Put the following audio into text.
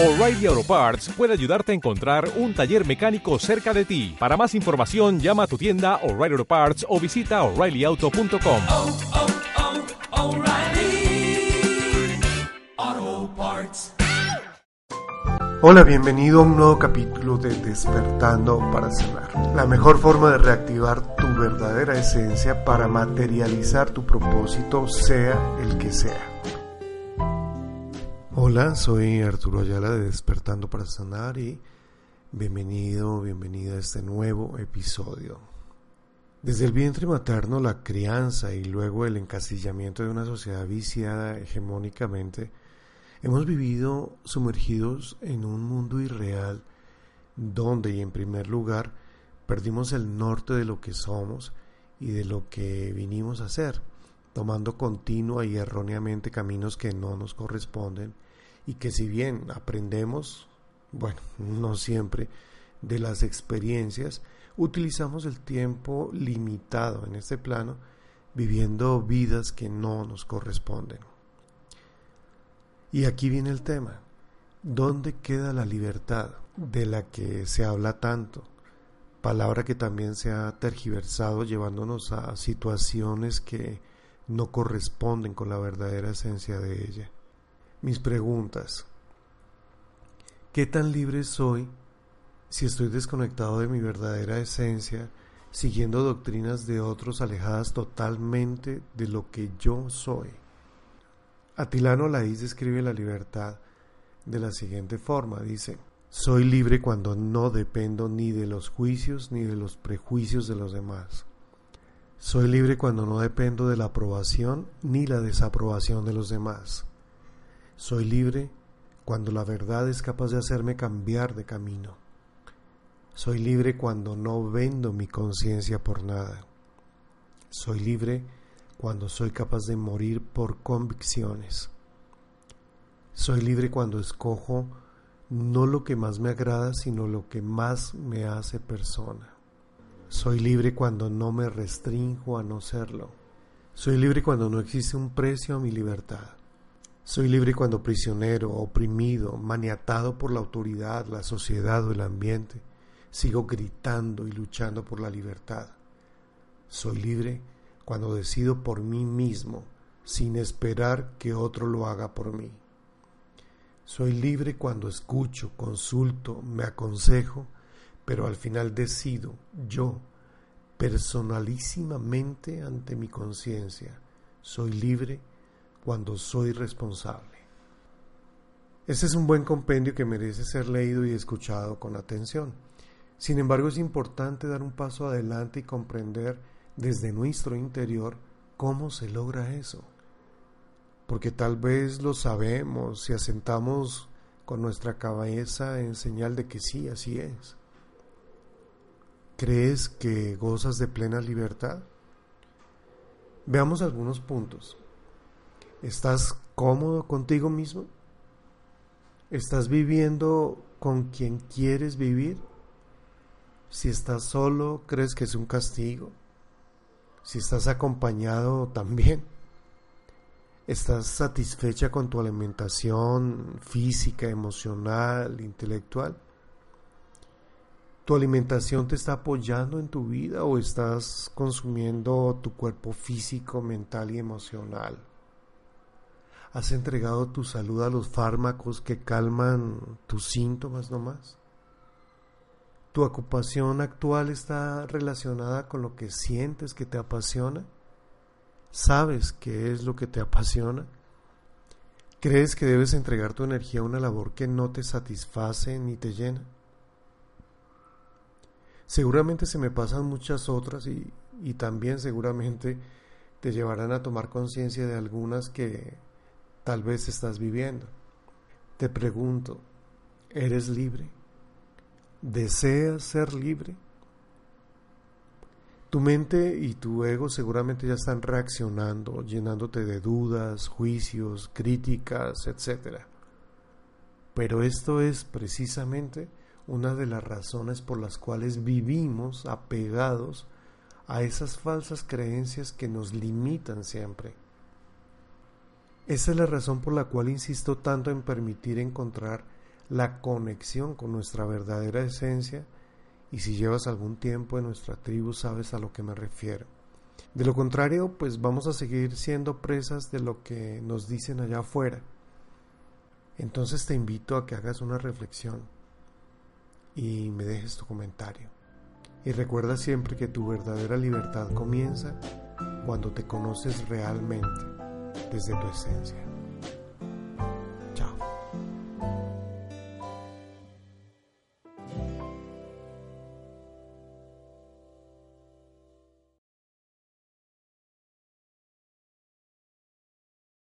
O'Reilly Auto Parts puede ayudarte a encontrar un taller mecánico cerca de ti. Para más información, llama a tu tienda O'Reilly Auto Parts o visita oreillyauto.com. oh, oh, Parts. Hola, bienvenido a un nuevo capítulo de Despertando para Sanar. La mejor forma de reactivar tu verdadera esencia para materializar tu propósito, sea el que sea. Hola, soy Arturo Ayala de Despertando para Sanar y bienvenido, bienvenida a este nuevo episodio. Desde el vientre materno, la crianza y luego el encasillamiento de una sociedad viciada hegemónicamente, hemos vivido sumergidos en un mundo irreal donde y en primer lugar perdimos el norte de lo que somos y de lo que vinimos a hacer, tomando continua y erróneamente caminos que no nos corresponden y que si bien aprendemos, bueno, no siempre, de las experiencias, utilizamos el tiempo limitado en este plano viviendo vidas que no nos corresponden. Y aquí viene el tema. ¿Dónde queda la libertad de la que se habla tanto? Palabra que también se ha tergiversado llevándonos a situaciones que no corresponden con la verdadera esencia de ella. Mis preguntas. ¿Qué tan libre soy si estoy desconectado de mi verdadera esencia, siguiendo doctrinas de otros alejadas totalmente de lo que yo soy? Atilano Laís describe la libertad de la siguiente forma. Dice, soy libre cuando no dependo ni de los juicios ni de los prejuicios de los demás. Soy libre cuando no dependo de la aprobación ni la desaprobación de los demás. Soy libre cuando la verdad es capaz de hacerme cambiar de camino. Soy libre cuando no vendo mi conciencia por nada. Soy libre cuando soy capaz de morir por convicciones. Soy libre cuando escojo no lo que más me agrada, sino lo que más me hace persona. Soy libre cuando no me restrinjo a no serlo. Soy libre cuando no existe un precio a mi libertad. Soy libre cuando prisionero, oprimido, maniatado por la autoridad, la sociedad o el ambiente, sigo gritando y luchando por la libertad. Soy libre cuando decido por mí mismo, sin esperar que otro lo haga por mí. Soy libre cuando escucho, consulto, me aconsejo, pero al final decido yo, personalísimamente ante mi conciencia. Soy libre cuando soy responsable. Este es un buen compendio que merece ser leído y escuchado con atención. Sin embargo, es importante dar un paso adelante y comprender desde nuestro interior cómo se logra eso. Porque tal vez lo sabemos si asentamos con nuestra cabeza en señal de que sí, así es. ¿Crees que gozas de plena libertad? Veamos algunos puntos. ¿Estás cómodo contigo mismo? ¿Estás viviendo con quien quieres vivir? Si estás solo, ¿crees que es un castigo? Si estás acompañado, también. ¿Estás satisfecha con tu alimentación física, emocional, intelectual? ¿Tu alimentación te está apoyando en tu vida o estás consumiendo tu cuerpo físico, mental y emocional? ¿Has entregado tu salud a los fármacos que calman tus síntomas nomás? ¿Tu ocupación actual está relacionada con lo que sientes que te apasiona? ¿Sabes qué es lo que te apasiona? ¿Crees que debes entregar tu energía a una labor que no te satisface ni te llena? Seguramente se me pasan muchas otras y, y también seguramente te llevarán a tomar conciencia de algunas que tal vez estás viviendo. Te pregunto, ¿eres libre? ¿Deseas ser libre? Tu mente y tu ego seguramente ya están reaccionando, llenándote de dudas, juicios, críticas, etc. Pero esto es precisamente una de las razones por las cuales vivimos apegados a esas falsas creencias que nos limitan siempre. Esa es la razón por la cual insisto tanto en permitir encontrar la conexión con nuestra verdadera esencia y si llevas algún tiempo en nuestra tribu sabes a lo que me refiero. De lo contrario, pues vamos a seguir siendo presas de lo que nos dicen allá afuera. Entonces te invito a que hagas una reflexión y me dejes tu comentario. Y recuerda siempre que tu verdadera libertad comienza cuando te conoces realmente desde tu esencia.